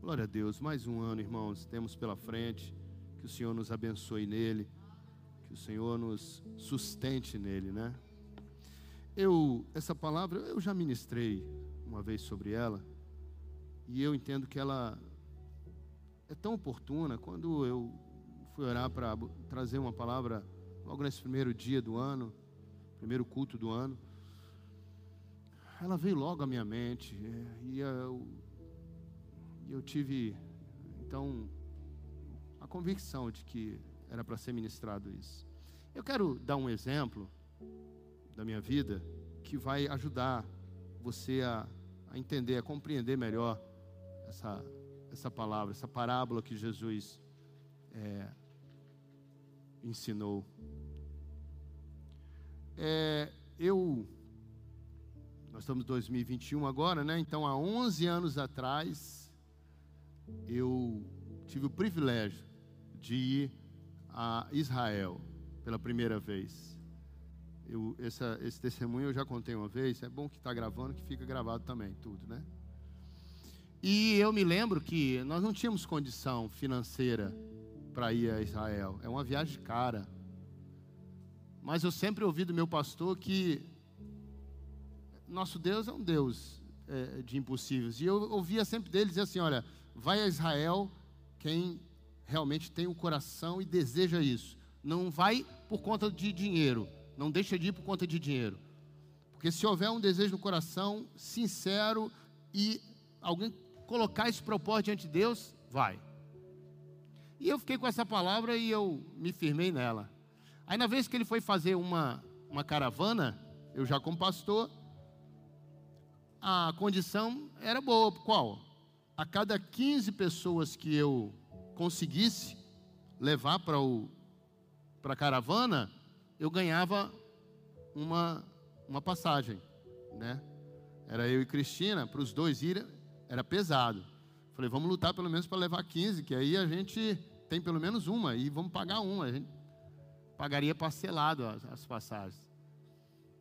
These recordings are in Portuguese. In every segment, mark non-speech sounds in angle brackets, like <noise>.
Glória a Deus, mais um ano, irmãos, temos pela frente. Que o Senhor nos abençoe nele, que o Senhor nos sustente nele, né? Eu, essa palavra, eu já ministrei uma vez sobre ela, e eu entendo que ela é tão oportuna. Quando eu fui orar para trazer uma palavra, logo nesse primeiro dia do ano, primeiro culto do ano, ela veio logo à minha mente, e eu, eu tive, então, a convicção de que era para ser ministrado isso. Eu quero dar um exemplo da minha vida que vai ajudar você a, a entender, a compreender melhor essa, essa palavra, essa parábola que Jesus é, ensinou. É, eu, nós estamos em 2021 agora, né? Então, há 11 anos atrás, eu tive o privilégio de ir a Israel pela primeira vez. Eu, essa, esse testemunho eu já contei uma vez, é bom que está gravando, que fica gravado também, tudo, né? E eu me lembro que nós não tínhamos condição financeira para ir a Israel, é uma viagem cara. Mas eu sempre ouvi do meu pastor que nosso Deus é um Deus é, de impossíveis. E eu ouvia sempre dele dizer assim: olha, vai a Israel quem realmente tem o coração e deseja isso. Não vai por conta de dinheiro, não deixa de ir por conta de dinheiro. Porque se houver um desejo no coração sincero e alguém colocar esse propósito diante de Deus, vai. E eu fiquei com essa palavra e eu me firmei nela. Aí na vez que ele foi fazer uma, uma caravana, eu já como pastor, a condição era boa. Qual? A cada 15 pessoas que eu conseguisse levar para a caravana, eu ganhava uma, uma passagem, né? Era eu e Cristina, para os dois irem, era pesado. Falei, vamos lutar pelo menos para levar 15, que aí a gente tem pelo menos uma, e vamos pagar uma. A gente pagaria parcelado as, as passagens.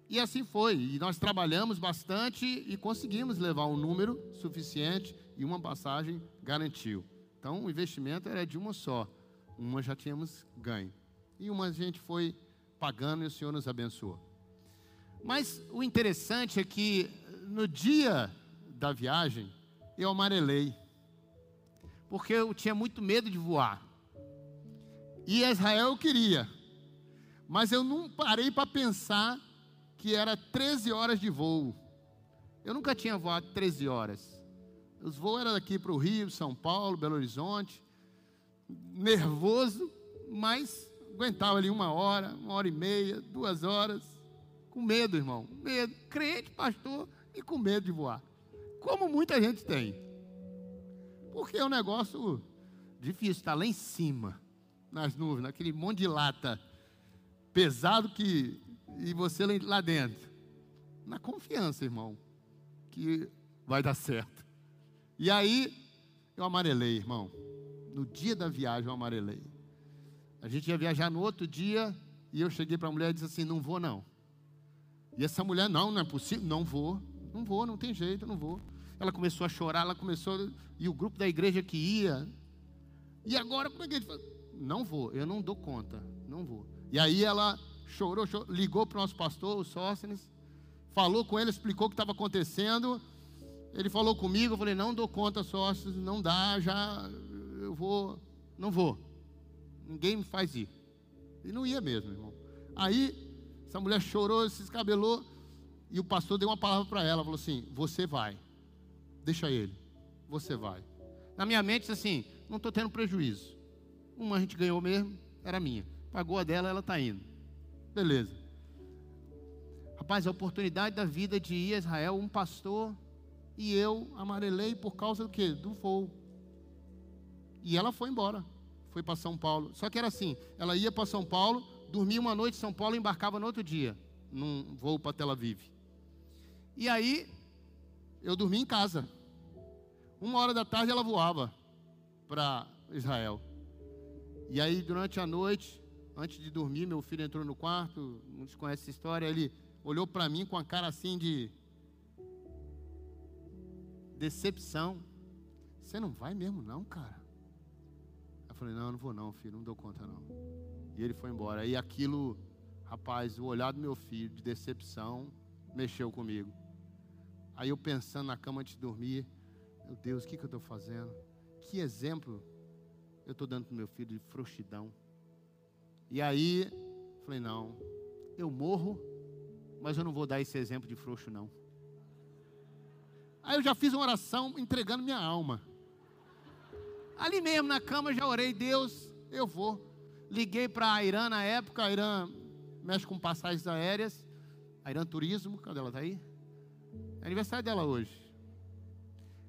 E assim foi. E nós trabalhamos bastante e conseguimos levar um número suficiente e uma passagem garantiu. Então o investimento era de uma só. Uma já tínhamos ganho. E uma a gente foi pagando e o Senhor nos abençoou. Mas o interessante é que no dia da viagem eu amarelei. Porque eu tinha muito medo de voar. E Israel eu queria. Mas eu não parei para pensar que era 13 horas de voo. Eu nunca tinha voado 13 horas. Os voos eram daqui para o Rio, São Paulo, Belo Horizonte. Nervoso, mas aguentava ali uma hora, uma hora e meia, duas horas. Com medo, irmão. Medo. Crente, pastor, e com medo de voar. Como muita gente tem. Porque é um negócio difícil, está lá em cima, nas nuvens, naquele monte de lata pesado que e você lá dentro. Na confiança, irmão, que vai dar certo. E aí, eu amarelei, irmão. No dia da viagem, eu amarelei. A gente ia viajar no outro dia, e eu cheguei para a mulher e disse assim: Não vou, não. E essa mulher: Não, não é possível, não vou, não vou, não tem jeito, não vou. Ela começou a chorar, ela começou, e o grupo da igreja que ia. E agora, como é que a gente faz? Não vou, eu não dou conta, não vou. E aí ela chorou, chorou ligou para o nosso pastor, o Sóstenes, falou com ele, explicou o que estava acontecendo. Ele falou comigo, eu falei, não dou conta, Sóstenes, não dá, já eu vou, não vou. Ninguém me faz ir. E não ia mesmo, irmão. Aí, essa mulher chorou, se escabelou, e o pastor deu uma palavra para ela, falou assim: Você vai, deixa ele, você vai. Na minha mente, assim, não estou tendo prejuízo. Uma a gente ganhou mesmo, era minha. Pagou a dela, ela está indo. Beleza. Rapaz, a oportunidade da vida de ir a Israel, um pastor e eu amarelei por causa do quê? Do voo. E ela foi embora. Foi para São Paulo. Só que era assim: ela ia para São Paulo, dormia uma noite em São Paulo e embarcava no outro dia, num voo para Tel Aviv. E aí, eu dormi em casa. Uma hora da tarde ela voava para Israel. E aí, durante a noite, antes de dormir, meu filho entrou no quarto, muitos conhecem essa história, ele olhou para mim com a cara assim de decepção. Você não vai mesmo, não, cara? Eu falei: Não, eu não vou, não, filho, não dou conta, não. E ele foi embora. E aquilo, rapaz, o olhar do meu filho de decepção mexeu comigo. Aí eu pensando na cama antes de dormir, meu Deus, o que, que eu estou fazendo? Que exemplo eu estou dando para meu filho de frouxidão. E aí, falei, não, eu morro, mas eu não vou dar esse exemplo de frouxo, não. Aí eu já fiz uma oração entregando minha alma. Ali mesmo na cama já orei, Deus, eu vou. Liguei para a Irã na época, a Irã mexe com passagens aéreas. A Irã Turismo, cadê ela? Está aí? É aniversário dela hoje.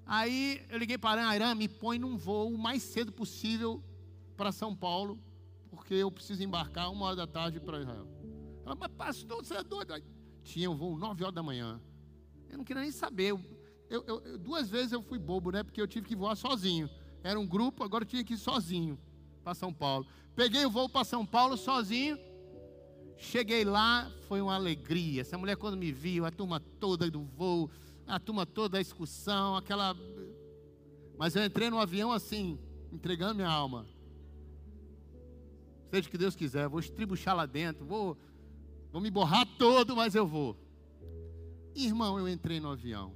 Aí eu liguei para a Irã, me põe num voo o mais cedo possível para São Paulo, porque eu preciso embarcar uma hora da tarde para Israel. Ela, mas pastor, você é doido? Tinha um voo nove horas da manhã. Eu não queria nem saber. Eu, eu, duas vezes eu fui bobo, né? Porque eu tive que voar sozinho. Era um grupo, agora eu tinha que ir sozinho para São Paulo. Peguei o voo para São Paulo sozinho. Cheguei lá, foi uma alegria. Essa mulher, quando me viu, a turma toda do voo, a turma toda da excursão, aquela. Mas eu entrei no avião assim, entregando minha alma. Seja o que Deus quiser, vou estribuchar lá dentro, vou, vou me borrar todo, mas eu vou. Irmão, eu entrei no avião.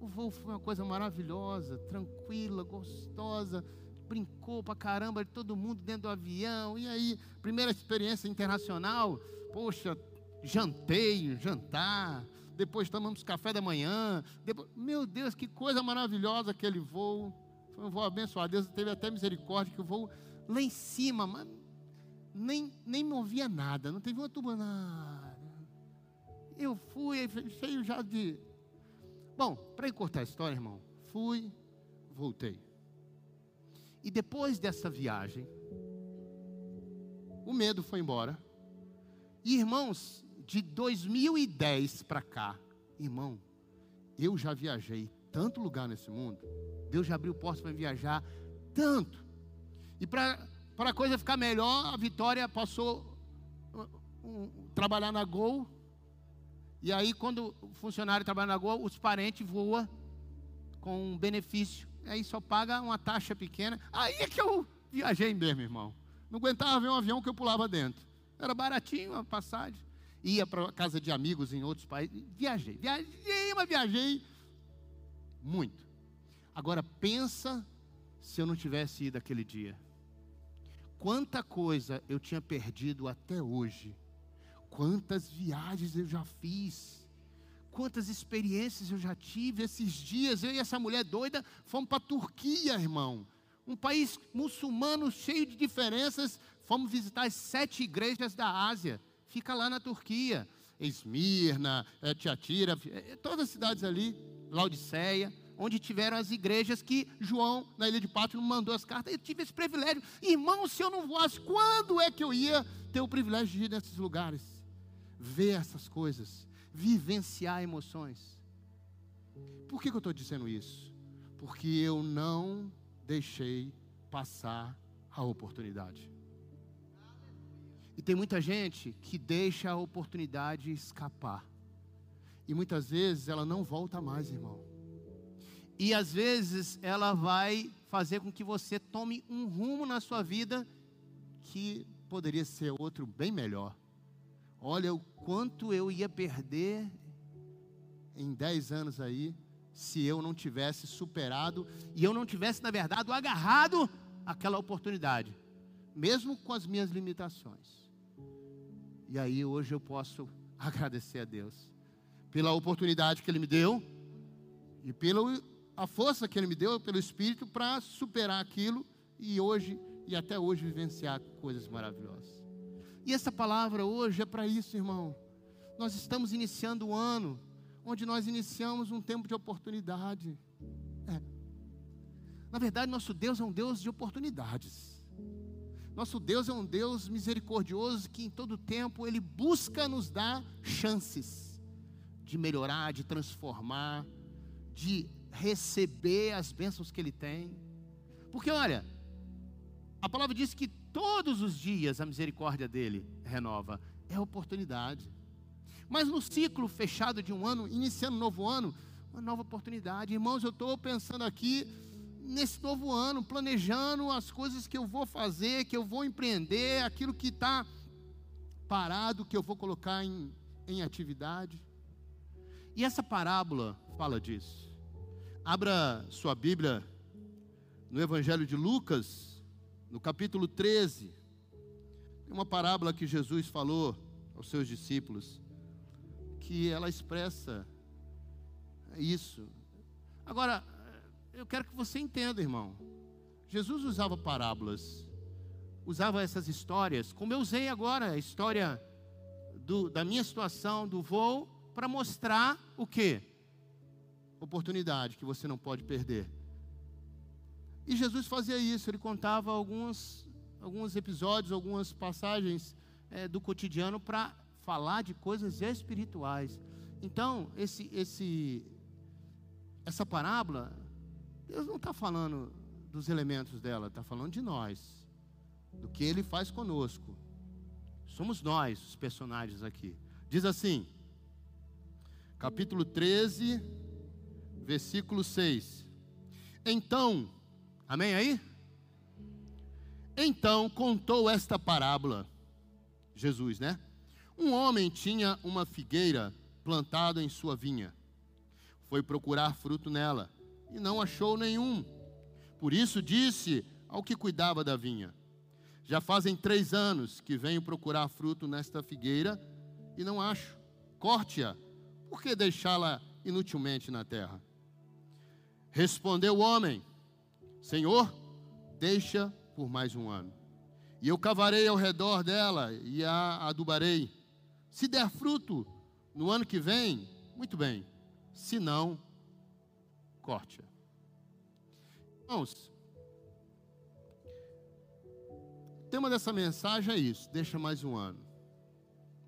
O voo foi uma coisa maravilhosa, tranquila, gostosa. Brincou pra caramba de todo mundo dentro do avião. E aí, primeira experiência internacional. Poxa, jantei, jantar depois tomamos café da manhã. Depois, meu Deus, que coisa maravilhosa aquele voo. Foi um voo abençoado. Deus teve até misericórdia que o voo lá em cima, mas nem, nem movia nada, não teve uma nada. Eu fui cheio já de. Bom, para encurtar a história, irmão, fui, voltei. E depois dessa viagem, o medo foi embora. E irmãos, de 2010 para cá, irmão, eu já viajei tanto lugar nesse mundo. Deus já abriu portas para viajar tanto. E para a coisa ficar melhor, a Vitória passou a um, trabalhar na Gol. E aí, quando o funcionário trabalha na Gol, os parentes voam com um benefício. Aí só paga uma taxa pequena. Aí é que eu viajei mesmo, irmão. Não aguentava ver um avião que eu pulava dentro. Era baratinho a passagem ia para casa de amigos em outros países. Viajei, viajei, mas viajei muito. Agora pensa se eu não tivesse ido aquele dia. Quanta coisa eu tinha perdido até hoje. Quantas viagens eu já fiz. Quantas experiências eu já tive esses dias. Eu e essa mulher doida fomos para a Turquia, irmão. Um país muçulmano cheio de diferenças. Fomos visitar as sete igrejas da Ásia fica lá na Turquia. Esmirna, é, Tiatira, é, todas as cidades ali, Laodiceia, onde tiveram as igrejas que João, na ilha de Pátio, mandou as cartas. Eu tive esse privilégio. Irmão, se eu não voasse, quando é que eu ia ter o privilégio de ir nesses lugares? Ver essas coisas, vivenciar emoções. Por que, que eu estou dizendo isso? Porque eu não deixei passar a oportunidade. E tem muita gente que deixa a oportunidade escapar. E muitas vezes ela não volta mais, irmão. E às vezes ela vai fazer com que você tome um rumo na sua vida que poderia ser outro bem melhor. Olha o quanto eu ia perder em 10 anos aí se eu não tivesse superado e eu não tivesse, na verdade, agarrado aquela oportunidade, mesmo com as minhas limitações. E aí hoje eu posso <laughs> agradecer a Deus pela oportunidade que Ele me deu e pela a força que Ele me deu pelo Espírito para superar aquilo e hoje e até hoje vivenciar coisas maravilhosas. E essa palavra hoje é para isso, irmão. Nós estamos iniciando o ano onde nós iniciamos um tempo de oportunidade. É. Na verdade, nosso Deus é um Deus de oportunidades. Nosso Deus é um Deus misericordioso que em todo tempo Ele busca nos dar chances de melhorar, de transformar, de receber as bênçãos que Ele tem. Porque olha, a palavra diz que todos os dias a misericórdia dele renova. É oportunidade. Mas no ciclo fechado de um ano, iniciando um novo ano, uma nova oportunidade. Irmãos, eu estou pensando aqui nesse novo ano, planejando as coisas que eu vou fazer, que eu vou empreender, aquilo que está parado, que eu vou colocar em, em atividade. E essa parábola fala disso. Abra sua Bíblia no Evangelho de Lucas, no capítulo 13. Tem uma parábola que Jesus falou aos seus discípulos, que ela expressa isso. Agora, eu quero que você entenda, irmão. Jesus usava parábolas, usava essas histórias, como eu usei agora a história do, da minha situação, do voo, para mostrar o que? Oportunidade que você não pode perder. E Jesus fazia isso, ele contava alguns, alguns episódios, algumas passagens é, do cotidiano para falar de coisas espirituais. Então, esse, esse, essa parábola Deus não está falando dos elementos dela, está falando de nós, do que Ele faz conosco. Somos nós os personagens aqui. Diz assim, capítulo 13, versículo 6. Então, amém aí? Então contou esta parábola, Jesus, né? Um homem tinha uma figueira plantada em sua vinha. Foi procurar fruto nela e não achou nenhum. Por isso disse ao que cuidava da vinha: Já fazem três anos que venho procurar fruto nesta figueira e não acho. Corte-a, por que deixá-la inutilmente na terra? Respondeu o homem: Senhor, deixa por mais um ano. E eu cavarei ao redor dela e a adubarei. Se der fruto no ano que vem, muito bem. Se não, corte-a. Irmãos, o tema dessa mensagem é isso: deixa mais um ano.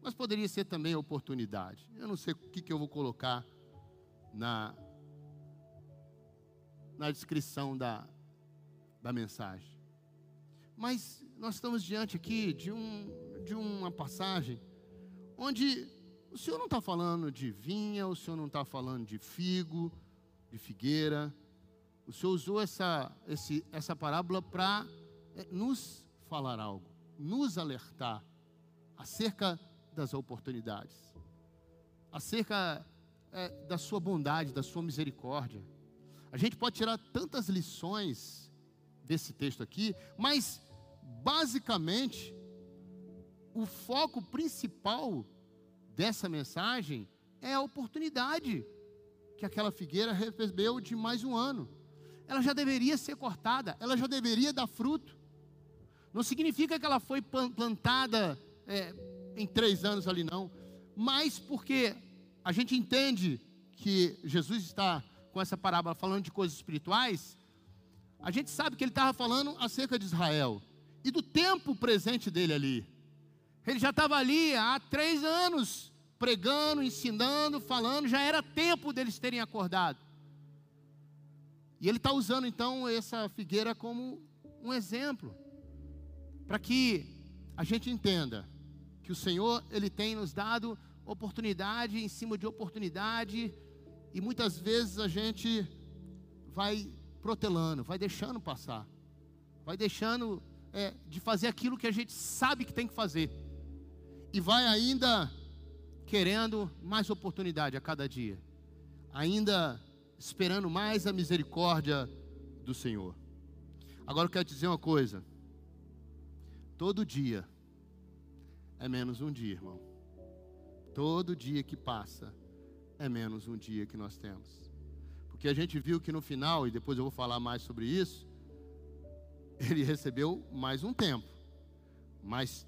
Mas poderia ser também oportunidade. Eu não sei o que, que eu vou colocar na, na descrição da, da mensagem. Mas nós estamos diante aqui de, um, de uma passagem onde o Senhor não está falando de vinha, o Senhor não está falando de figo, de figueira. O Senhor usou essa, esse, essa parábola para é, nos falar algo, nos alertar acerca das oportunidades, acerca é, da sua bondade, da sua misericórdia. A gente pode tirar tantas lições desse texto aqui, mas basicamente o foco principal dessa mensagem é a oportunidade que aquela figueira recebeu de mais um ano. Ela já deveria ser cortada, ela já deveria dar fruto. Não significa que ela foi plantada é, em três anos ali, não. Mas porque a gente entende que Jesus está com essa parábola falando de coisas espirituais, a gente sabe que ele estava falando acerca de Israel e do tempo presente dele ali. Ele já estava ali há três anos pregando, ensinando, falando, já era tempo deles terem acordado. E ele está usando então essa figueira como um exemplo, para que a gente entenda que o Senhor ele tem nos dado oportunidade em cima de oportunidade, e muitas vezes a gente vai protelando, vai deixando passar, vai deixando é, de fazer aquilo que a gente sabe que tem que fazer, e vai ainda querendo mais oportunidade a cada dia, ainda esperando mais a misericórdia do Senhor. Agora eu quero dizer uma coisa: todo dia é menos um dia, irmão. Todo dia que passa é menos um dia que nós temos. Porque a gente viu que no final, e depois eu vou falar mais sobre isso, ele recebeu mais um tempo. Mas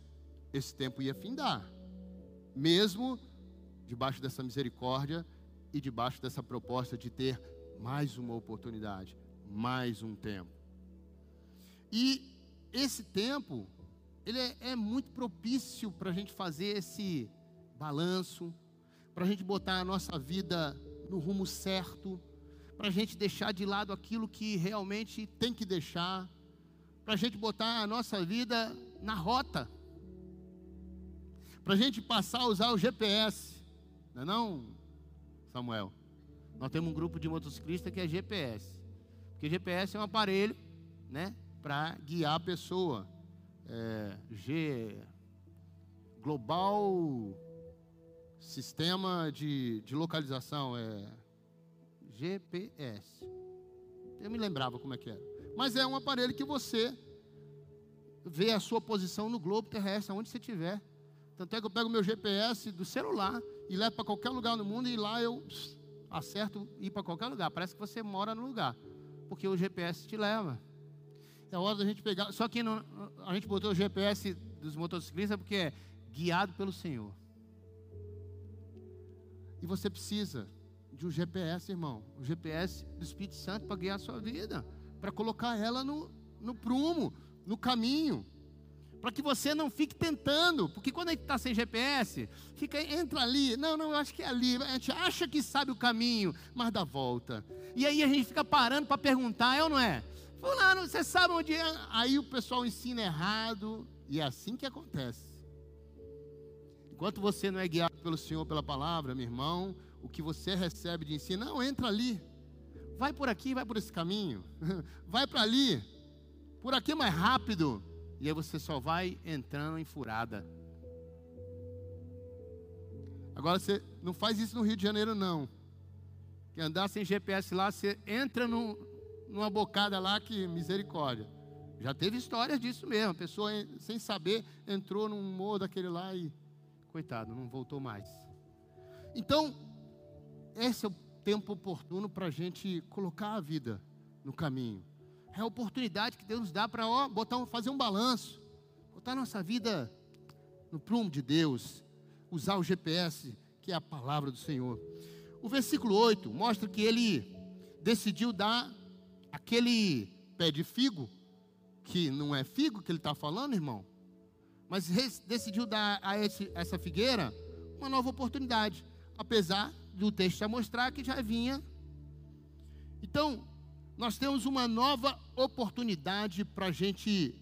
esse tempo ia findar. Mesmo debaixo dessa misericórdia e debaixo dessa proposta de ter mais uma oportunidade, mais um tempo. E esse tempo, ele é, é muito propício para a gente fazer esse balanço, para a gente botar a nossa vida no rumo certo, para a gente deixar de lado aquilo que realmente tem que deixar, para a gente botar a nossa vida na rota, para a gente passar a usar o GPS, não é não, Samuel? Nós temos um grupo de motociclistas que é GPS. Porque GPS é um aparelho, né, para guiar a pessoa. É, G Global Sistema de, de Localização é GPS. Eu me lembrava como é que era. Mas é um aparelho que você vê a sua posição no globo terrestre, onde você estiver. Tanto é que eu pego meu GPS do celular e levo para qualquer lugar no mundo e lá eu acerto ir para qualquer lugar. Parece que você mora no lugar, porque o GPS te leva. É hora da gente pegar. Só que não, a gente botou o GPS dos motociclistas porque é guiado pelo Senhor. E você precisa de um GPS, irmão. O GPS do Espírito Santo para guiar a sua vida, para colocar ela no, no prumo, no caminho para que você não fique tentando, porque quando a gente está sem GPS, fica, entra ali, não, não, eu acho que é ali, a gente acha que sabe o caminho, mas dá volta, e aí a gente fica parando para perguntar, é ou não é? Fulano, você sabe onde é? Aí o pessoal ensina errado, e é assim que acontece. Enquanto você não é guiado pelo Senhor, pela palavra, meu irmão, o que você recebe de ensino, não, entra ali, vai por aqui, vai por esse caminho, <laughs> vai para ali, por aqui é mais rápido, e aí você só vai entrando em furada. Agora você não faz isso no Rio de Janeiro, não. Que andar sem GPS lá, você entra numa bocada lá que misericórdia. Já teve histórias disso mesmo. A pessoa, sem saber, entrou num morro daquele lá e, coitado, não voltou mais. Então, esse é o tempo oportuno para a gente colocar a vida no caminho. É a oportunidade que Deus nos dá para botar, fazer um balanço, botar nossa vida no prumo de Deus, usar o GPS, que é a palavra do Senhor. O versículo 8 mostra que ele decidiu dar aquele pé de figo, que não é figo que ele está falando, irmão, mas decidiu dar a esse, essa figueira uma nova oportunidade, apesar do texto já mostrar que já vinha. Então, nós temos uma nova oportunidade para a gente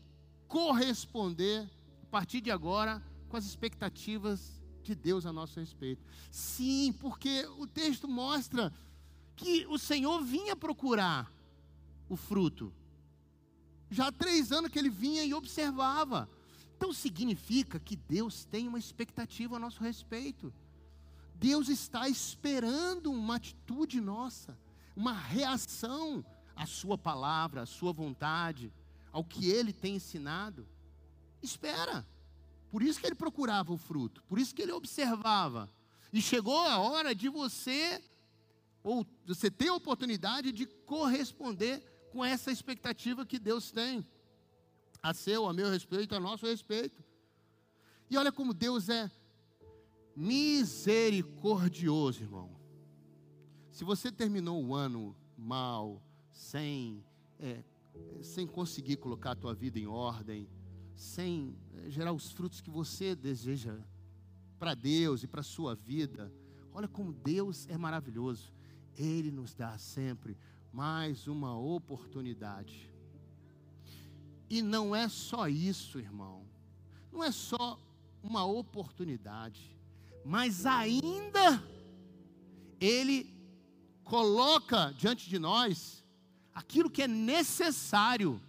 corresponder, a partir de agora, com as expectativas de Deus a nosso respeito. Sim, porque o texto mostra que o Senhor vinha procurar o fruto. Já há três anos que ele vinha e observava. Então significa que Deus tem uma expectativa a nosso respeito. Deus está esperando uma atitude nossa, uma reação a sua palavra, a sua vontade, ao que ele tem ensinado, espera. Por isso que ele procurava o fruto, por isso que ele observava. E chegou a hora de você, ou você ter a oportunidade de corresponder com essa expectativa que Deus tem, a seu, a meu respeito, a nosso respeito. E olha como Deus é misericordioso, irmão. Se você terminou o ano mal, sem, é, sem conseguir colocar a tua vida em ordem, sem é, gerar os frutos que você deseja para Deus e para a sua vida. Olha como Deus é maravilhoso. Ele nos dá sempre mais uma oportunidade. E não é só isso, irmão. Não é só uma oportunidade, mas ainda Ele coloca diante de nós aquilo que é necessário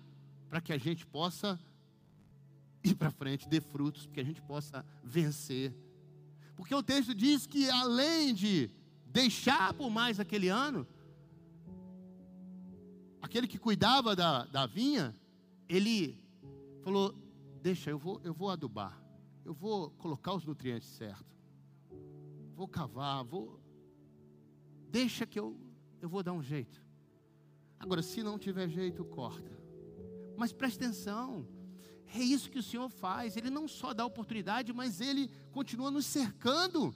para que a gente possa ir para frente, dê frutos, que a gente possa vencer. Porque o texto diz que além de deixar por mais aquele ano, aquele que cuidava da, da vinha, ele falou: Deixa, eu vou, eu vou adubar, eu vou colocar os nutrientes certos, vou cavar, vou. Deixa que eu, eu vou dar um jeito. Agora, se não tiver jeito, corta. Mas preste atenção, é isso que o Senhor faz. Ele não só dá oportunidade, mas Ele continua nos cercando.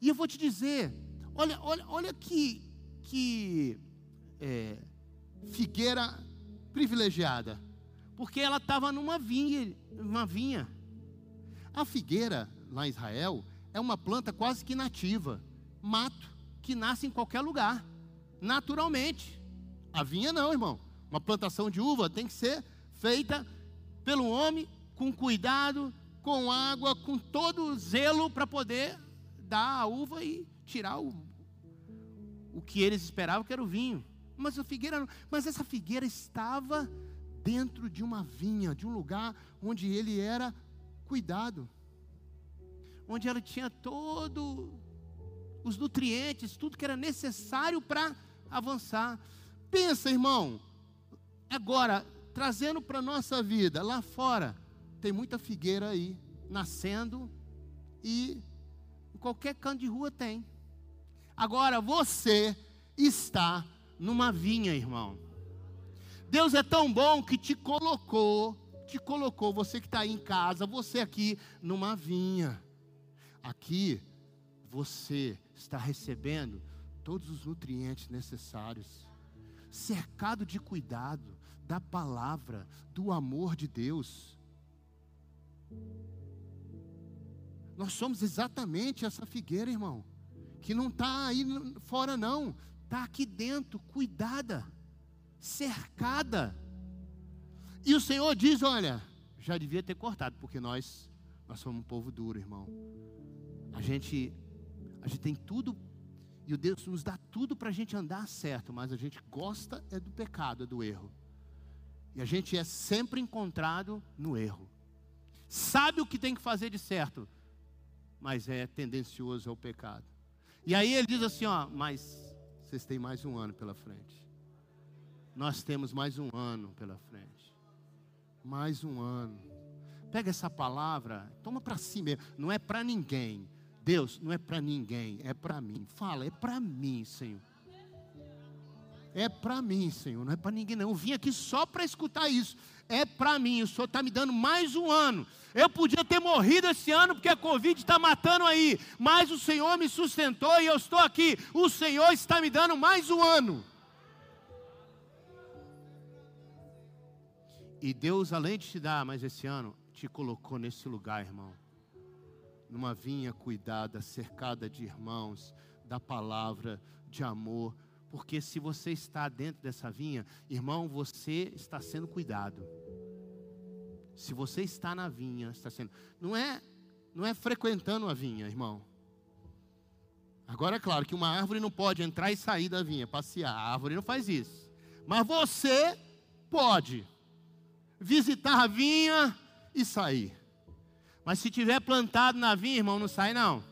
E eu vou te dizer, olha, olha, olha que, que é, figueira privilegiada, porque ela estava numa vinha, uma vinha. A figueira lá em Israel é uma planta quase que nativa, mato que nasce em qualquer lugar, naturalmente. A vinha não, irmão. Uma plantação de uva tem que ser feita pelo homem com cuidado, com água, com todo zelo para poder dar a uva e tirar o, o que eles esperavam que era o vinho. mas a figueira, mas essa figueira estava dentro de uma vinha, de um lugar onde ele era cuidado, onde ela tinha todo os nutrientes, tudo que era necessário para avançar. Pensa, irmão, agora trazendo para a nossa vida, lá fora, tem muita figueira aí, nascendo, e qualquer canto de rua tem. Agora você está numa vinha, irmão. Deus é tão bom que te colocou, te colocou, você que está aí em casa, você aqui numa vinha. Aqui você está recebendo todos os nutrientes necessários, cercado de cuidado, da palavra, do amor de Deus. Nós somos exatamente essa figueira, irmão, que não está aí fora, não, está aqui dentro, cuidada, cercada. E o Senhor diz: Olha, já devia ter cortado, porque nós, nós somos um povo duro, irmão. A gente, a gente tem tudo, e o Deus nos dá tudo para a gente andar certo, mas a gente gosta é do pecado, é do erro. E a gente é sempre encontrado no erro. Sabe o que tem que fazer de certo, mas é tendencioso ao pecado. E aí ele diz assim: ó, mas vocês têm mais um ano pela frente. Nós temos mais um ano pela frente. Mais um ano. Pega essa palavra, toma para si mesmo. Não é para ninguém. Deus, não é para ninguém, é para mim. Fala, é para mim, Senhor. É para mim, Senhor, não é para ninguém não. Eu vim aqui só para escutar isso. É para mim, o Senhor está me dando mais um ano. Eu podia ter morrido esse ano porque a Covid está matando aí, mas o Senhor me sustentou e eu estou aqui. O Senhor está me dando mais um ano. E Deus, além de te dar mais esse ano, te colocou nesse lugar, irmão. Numa vinha cuidada, cercada de irmãos, da palavra, de amor porque se você está dentro dessa vinha, irmão, você está sendo cuidado. Se você está na vinha, está sendo. Não é, não é frequentando a vinha, irmão. Agora é claro que uma árvore não pode entrar e sair da vinha, passear. A árvore não faz isso. Mas você pode visitar a vinha e sair. Mas se tiver plantado na vinha, irmão, não sai não.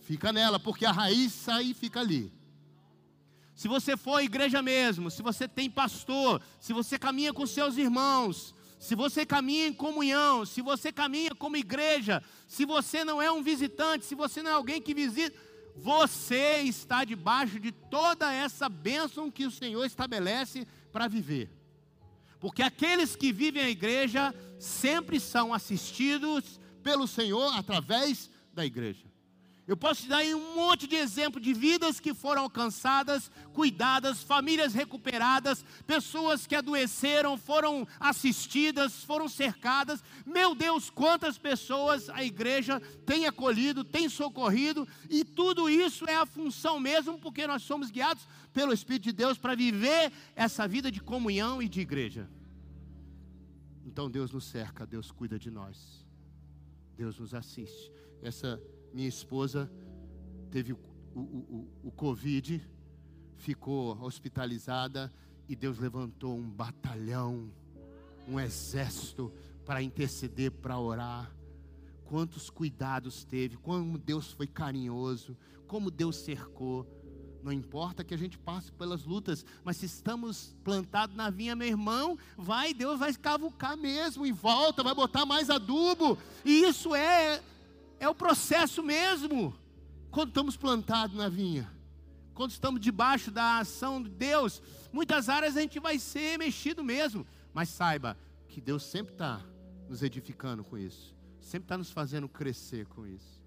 Fica nela, porque a raiz sai e fica ali. Se você for igreja mesmo, se você tem pastor, se você caminha com seus irmãos, se você caminha em comunhão, se você caminha como igreja, se você não é um visitante, se você não é alguém que visita, você está debaixo de toda essa bênção que o Senhor estabelece para viver. Porque aqueles que vivem a igreja sempre são assistidos pelo Senhor através da igreja. Eu posso te dar um monte de exemplo de vidas que foram alcançadas, cuidadas, famílias recuperadas, pessoas que adoeceram, foram assistidas, foram cercadas. Meu Deus, quantas pessoas a igreja tem acolhido, tem socorrido, e tudo isso é a função mesmo, porque nós somos guiados pelo Espírito de Deus para viver essa vida de comunhão e de igreja. Então Deus nos cerca, Deus cuida de nós, Deus nos assiste. Essa minha esposa teve o, o, o, o Covid, ficou hospitalizada e Deus levantou um batalhão, um exército para interceder, para orar. Quantos cuidados teve, como Deus foi carinhoso, como Deus cercou. Não importa que a gente passe pelas lutas, mas se estamos plantados na vinha, meu irmão, vai, Deus vai cavucar mesmo em volta, vai botar mais adubo. E isso é é o processo mesmo. Quando estamos plantados na vinha, quando estamos debaixo da ação de Deus, muitas áreas a gente vai ser mexido mesmo. Mas saiba que Deus sempre está nos edificando com isso, sempre está nos fazendo crescer com isso.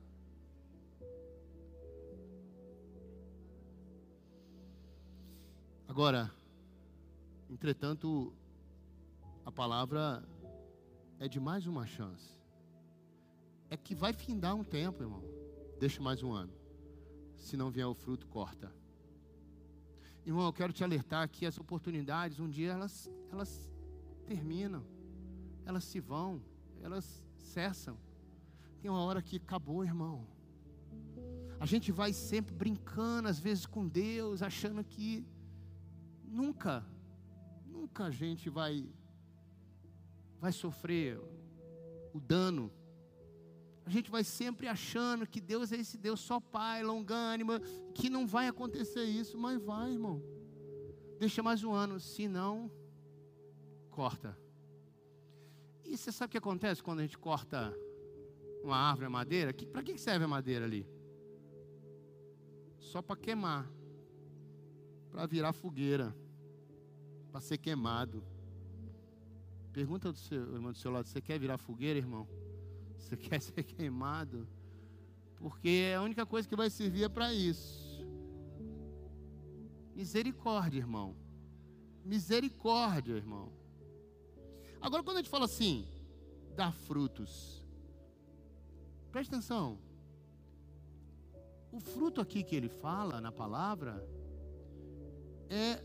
Agora, entretanto, a palavra é de mais uma chance é que vai findar um tempo, irmão. Deixa mais um ano. Se não vier o fruto, corta. Irmão, eu quero te alertar que as oportunidades, um dia elas, elas terminam, elas se vão, elas cessam. Tem uma hora que acabou, irmão. A gente vai sempre brincando, às vezes, com Deus, achando que nunca, nunca a gente vai vai sofrer o dano. A gente vai sempre achando que Deus é esse Deus só Pai, longânimo, que não vai acontecer isso, mas vai, irmão. Deixa mais um ano, se não, corta. E você sabe o que acontece quando a gente corta uma árvore, a madeira? Para que serve a madeira ali? Só para queimar, para virar fogueira, para ser queimado. Pergunta do seu irmão do seu lado: você quer virar fogueira, irmão? Você <laughs> quer ser queimado? Porque a única coisa que vai servir é para isso. Misericórdia, irmão. Misericórdia, irmão. Agora, quando a gente fala assim, dar frutos, preste atenção. O fruto aqui que ele fala na palavra é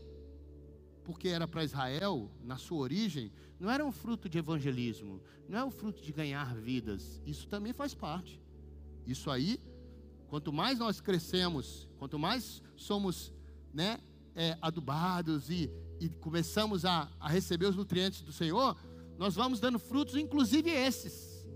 porque era para Israel, na sua origem, não era um fruto de evangelismo, não é um fruto de ganhar vidas. Isso também faz parte. Isso aí, quanto mais nós crescemos, quanto mais somos né, é, adubados e, e começamos a, a receber os nutrientes do Senhor, nós vamos dando frutos, inclusive esses,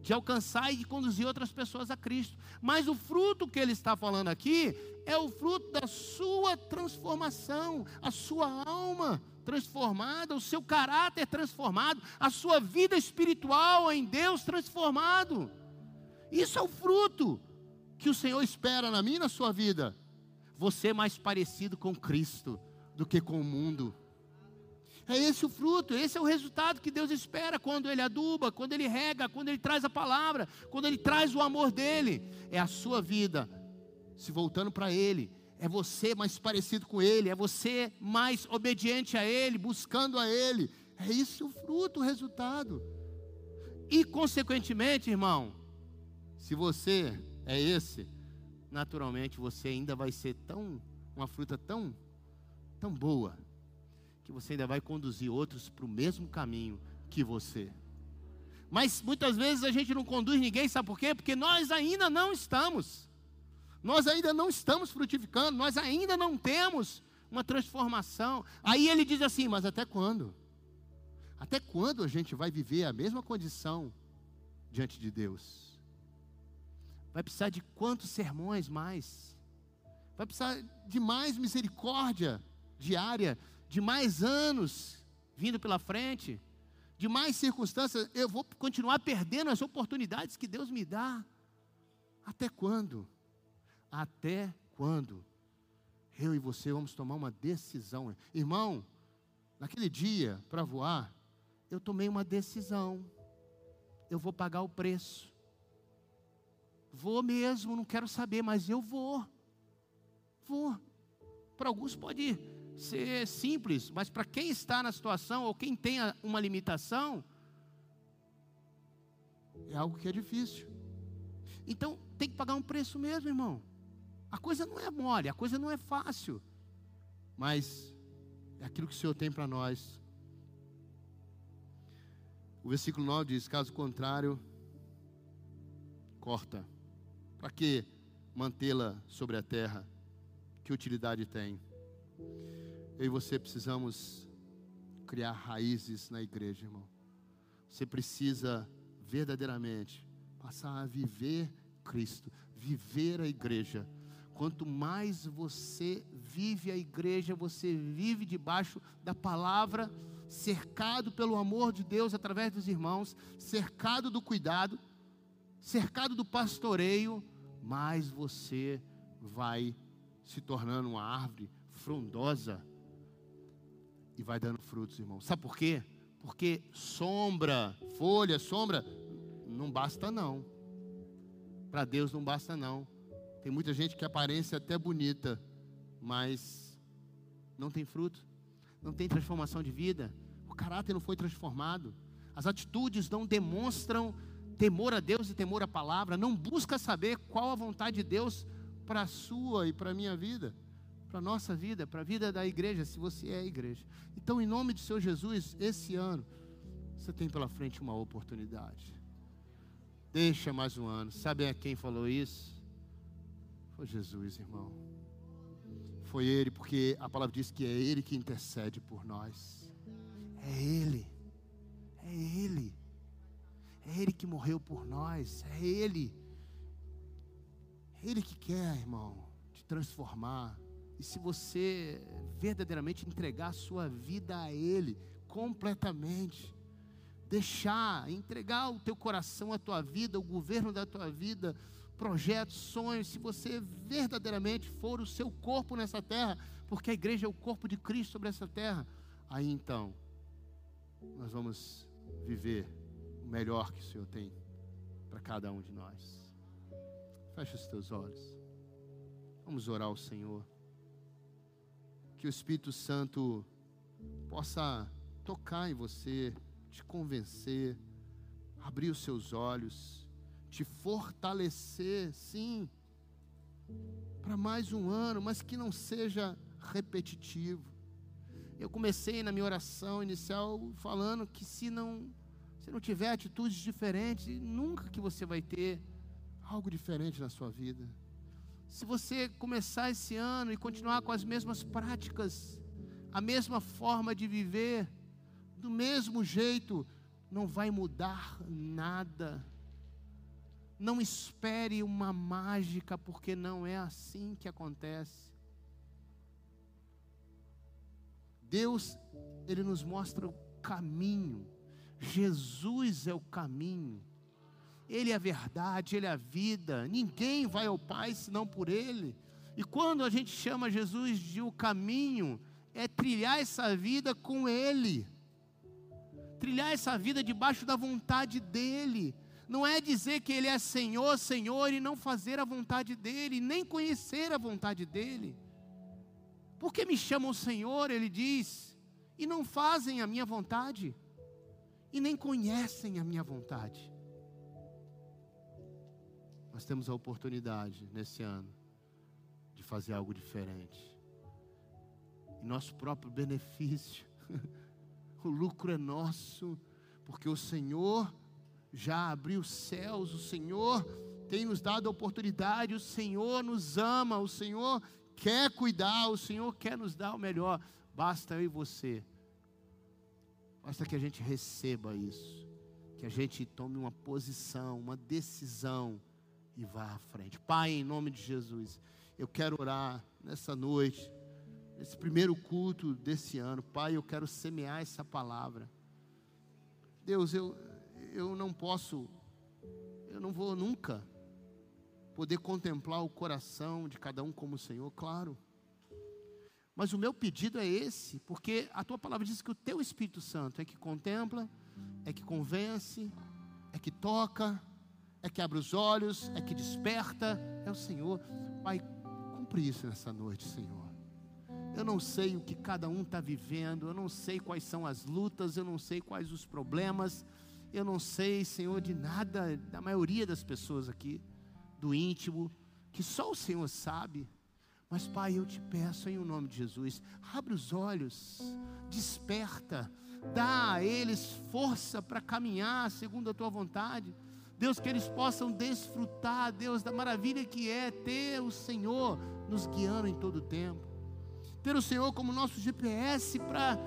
de alcançar e de conduzir outras pessoas a Cristo. Mas o fruto que ele está falando aqui é o fruto da sua transformação, a sua alma transformada, o seu caráter transformado, a sua vida espiritual em Deus transformado. Isso é o fruto que o Senhor espera na minha e na sua vida. Você mais parecido com Cristo do que com o mundo. É esse o fruto, esse é o resultado que Deus espera quando Ele aduba, quando Ele rega, quando Ele traz a palavra, quando Ele traz o amor dEle. É a sua vida se voltando para Ele, é você mais parecido com Ele, é você mais obediente a Ele, buscando a Ele. É isso o fruto, o resultado. E, consequentemente, irmão, se você é esse, naturalmente você ainda vai ser tão, uma fruta tão, tão boa que você ainda vai conduzir outros para o mesmo caminho que você. Mas muitas vezes a gente não conduz ninguém, sabe por quê? Porque nós ainda não estamos. Nós ainda não estamos frutificando, nós ainda não temos uma transformação. Aí ele diz assim: Mas até quando? Até quando a gente vai viver a mesma condição diante de Deus? Vai precisar de quantos sermões mais? Vai precisar de mais misericórdia diária de mais anos vindo pela frente, de mais circunstâncias, eu vou continuar perdendo as oportunidades que Deus me dá. Até quando? Até quando? Eu e você vamos tomar uma decisão. Irmão, naquele dia, para voar, eu tomei uma decisão. Eu vou pagar o preço. Vou mesmo, não quero saber, mas eu vou. Vou. Para alguns pode ser simples, mas para quem está na situação ou quem tem uma limitação, é algo que é difícil. Então, tem que pagar um preço mesmo, irmão. A coisa não é mole, a coisa não é fácil. Mas é aquilo que o Senhor tem para nós. O versículo 9 diz: caso contrário, corta. Para que mantê-la sobre a terra? Que utilidade tem? Eu e você precisamos criar raízes na igreja, irmão. Você precisa verdadeiramente passar a viver Cristo, viver a igreja. Quanto mais você vive a igreja, você vive debaixo da palavra, cercado pelo amor de Deus através dos irmãos, cercado do cuidado, cercado do pastoreio, mais você vai se tornando uma árvore frondosa e vai dando frutos, irmão. Sabe por quê? Porque sombra, folha, sombra, não basta não. Para Deus não basta não. Tem muita gente que aparência até bonita, mas não tem fruto, não tem transformação de vida, o caráter não foi transformado, as atitudes não demonstram temor a Deus e temor à palavra, não busca saber qual a vontade de Deus para a sua e para a minha vida para a nossa vida, para a vida da igreja, se você é igreja. Então, em nome de Senhor Jesus, esse ano, você tem pela frente uma oportunidade. Deixa mais um ano. Sabe a quem falou isso? Foi Jesus, irmão. Foi Ele, porque a palavra diz que é Ele que intercede por nós. É Ele. É Ele. É Ele que morreu por nós. É Ele. É Ele que quer, irmão, te transformar. E se você verdadeiramente entregar a sua vida a Ele completamente, deixar, entregar o teu coração, a tua vida, o governo da tua vida, projetos, sonhos, se você verdadeiramente for o seu corpo nessa terra, porque a igreja é o corpo de Cristo sobre essa terra, aí então nós vamos viver o melhor que o Senhor tem para cada um de nós. Feche os teus olhos. Vamos orar ao Senhor. Que o Espírito Santo possa tocar em você te convencer, abrir os seus olhos, te fortalecer, sim, para mais um ano, mas que não seja repetitivo. Eu comecei na minha oração inicial falando que se não se não tiver atitudes diferentes, nunca que você vai ter algo diferente na sua vida. Se você começar esse ano e continuar com as mesmas práticas, a mesma forma de viver, do mesmo jeito, não vai mudar nada. Não espere uma mágica, porque não é assim que acontece. Deus, Ele nos mostra o caminho. Jesus é o caminho. Ele é a verdade, Ele é a vida. Ninguém vai ao Pai senão por Ele. E quando a gente chama Jesus de o caminho, é trilhar essa vida com Ele trilhar essa vida debaixo da vontade dEle. Não é dizer que Ele é Senhor, Senhor, e não fazer a vontade dEle, nem conhecer a vontade dEle. Porque me chamam Senhor, Ele diz, e não fazem a minha vontade, e nem conhecem a minha vontade. Nós temos a oportunidade nesse ano de fazer algo diferente. Em nosso próprio benefício. <laughs> o lucro é nosso, porque o Senhor já abriu os céus, o Senhor tem nos dado a oportunidade, o Senhor nos ama, o Senhor quer cuidar, o Senhor quer nos dar o melhor. Basta eu e você, basta que a gente receba isso, que a gente tome uma posição, uma decisão e vá à frente. Pai, em nome de Jesus, eu quero orar nessa noite esse primeiro culto desse ano. Pai, eu quero semear essa palavra. Deus, eu, eu não posso, eu não vou nunca poder contemplar o coração de cada um como o Senhor, claro. Mas o meu pedido é esse, porque a tua palavra diz que o teu Espírito Santo é que contempla, é que convence, é que toca, é que abre os olhos, é que desperta, é o Senhor. Pai, cumpre isso nessa noite, Senhor. Eu não sei o que cada um está vivendo, eu não sei quais são as lutas, eu não sei quais os problemas, eu não sei, Senhor, de nada, da maioria das pessoas aqui, do íntimo, que só o Senhor sabe. Mas, Pai, eu te peço em nome de Jesus, abre os olhos, desperta, dá a eles força para caminhar segundo a tua vontade. Deus, que eles possam desfrutar, Deus, da maravilha que é ter o Senhor nos guiando em todo o tempo ter o Senhor como nosso GPS para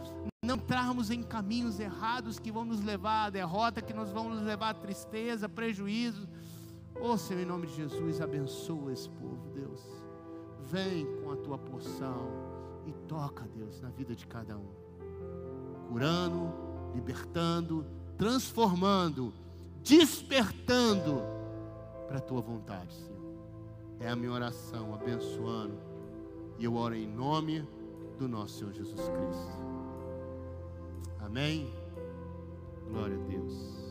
não entrarmos em caminhos errados que vão nos levar à derrota, que nos vão nos levar à tristeza, prejuízo. Oh Senhor, em nome de Jesus, abençoa esse povo, Deus. Vem com a tua porção e toca, Deus, na vida de cada um, curando, libertando, transformando, despertando para a tua vontade, Senhor. É a minha oração, abençoando e eu oro em nome do nosso Senhor Jesus Cristo. Amém? Glória a Deus.